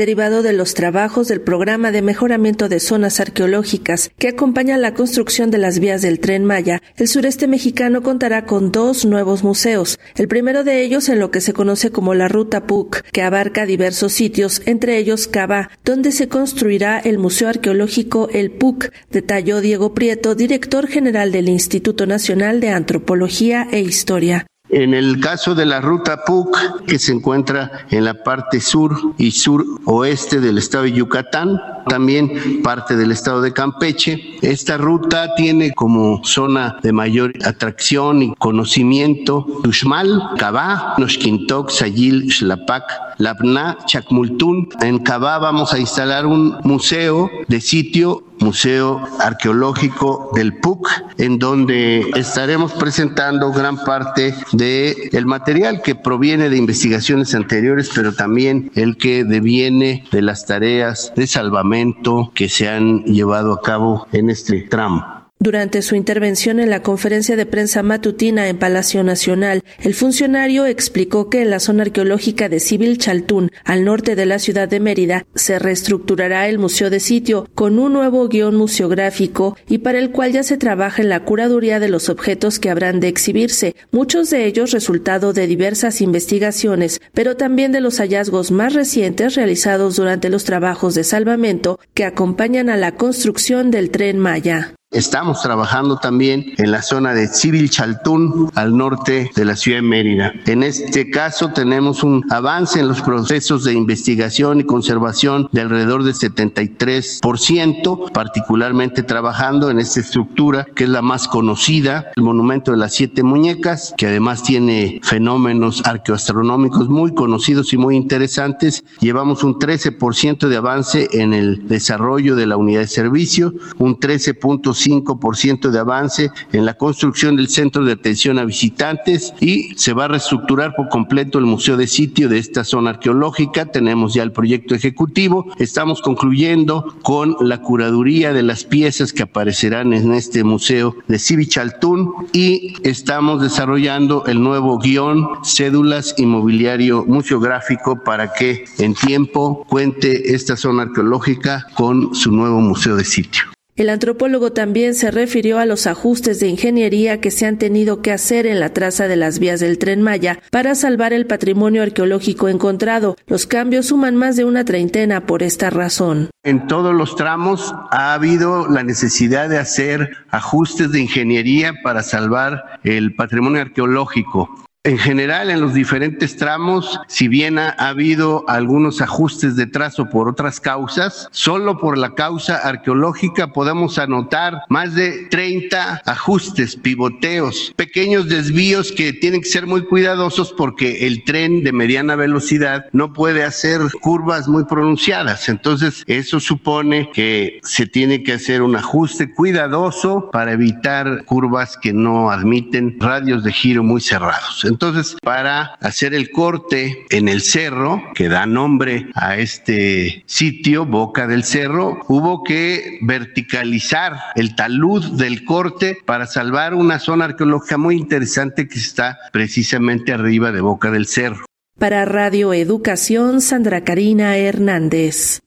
derivado de los trabajos del programa de mejoramiento de zonas arqueológicas que acompaña la construcción de las vías del tren Maya, el sureste mexicano contará con dos nuevos museos. El primero de ellos en lo que se conoce como la Ruta PUC, que abarca diversos sitios, entre ellos Cava, donde se construirá el Museo Arqueológico El PUC, detalló Diego Prieto, director general del Instituto Nacional de Antropología e Historia. En el caso de la ruta PUC, que se encuentra en la parte sur y suroeste del estado de Yucatán, también parte del estado de Campeche, esta ruta tiene como zona de mayor atracción y conocimiento Tuxmal, Cabá, Noshkintok, Sayil, Xlapac, Labna, Chacmultún. En Cabá vamos a instalar un museo de sitio Museo Arqueológico del PUC, en donde estaremos presentando gran parte del el material que proviene de investigaciones anteriores, pero también el que deviene de las tareas de salvamento que se han llevado a cabo en este tramo. Durante su intervención en la conferencia de prensa matutina en Palacio Nacional, el funcionario explicó que en la zona arqueológica de Civil Chaltún, al norte de la ciudad de Mérida, se reestructurará el museo de sitio con un nuevo guion museográfico y para el cual ya se trabaja en la curaduría de los objetos que habrán de exhibirse, muchos de ellos resultado de diversas investigaciones, pero también de los hallazgos más recientes realizados durante los trabajos de salvamento que acompañan a la construcción del tren Maya. Estamos trabajando también en la zona de Civil Chaltún, al norte de la ciudad de Mérida. En este caso tenemos un avance en los procesos de investigación y conservación de alrededor del 73%, particularmente trabajando en esta estructura que es la más conocida, el monumento de las siete muñecas, que además tiene fenómenos arqueoastronómicos muy conocidos y muy interesantes. Llevamos un 13% de avance en el desarrollo de la unidad de servicio, un 13.5 5% de avance en la construcción del centro de atención a visitantes y se va a reestructurar por completo el museo de sitio de esta zona arqueológica. Tenemos ya el proyecto ejecutivo. Estamos concluyendo con la curaduría de las piezas que aparecerán en este museo de Civichaltún y estamos desarrollando el nuevo guion, cédulas y mobiliario museográfico para que en tiempo cuente esta zona arqueológica con su nuevo museo de sitio. El antropólogo también se refirió a los ajustes de ingeniería que se han tenido que hacer en la traza de las vías del tren Maya para salvar el patrimonio arqueológico encontrado. Los cambios suman más de una treintena por esta razón. En todos los tramos ha habido la necesidad de hacer ajustes de ingeniería para salvar el patrimonio arqueológico. En general, en los diferentes tramos, si bien ha, habido algunos ajustes de trazo por otras causas, solo por la causa arqueológica podemos anotar más de 30 ajustes, pivoteos, pequeños desvíos que tienen que ser muy cuidadosos porque el tren de mediana velocidad no puede hacer curvas muy pronunciadas. Entonces, eso supone que se tiene que hacer un ajuste cuidadoso para evitar curvas que no admiten radios de giro muy cerrados. Entonces, para hacer el corte en el cerro, que da nombre a este sitio, Boca del Cerro, hubo que verticalizar el talud del corte para salvar una zona arqueológica muy interesante que está precisamente arriba de Boca del Cerro. Para Radio Educación, Sandra Karina Hernández.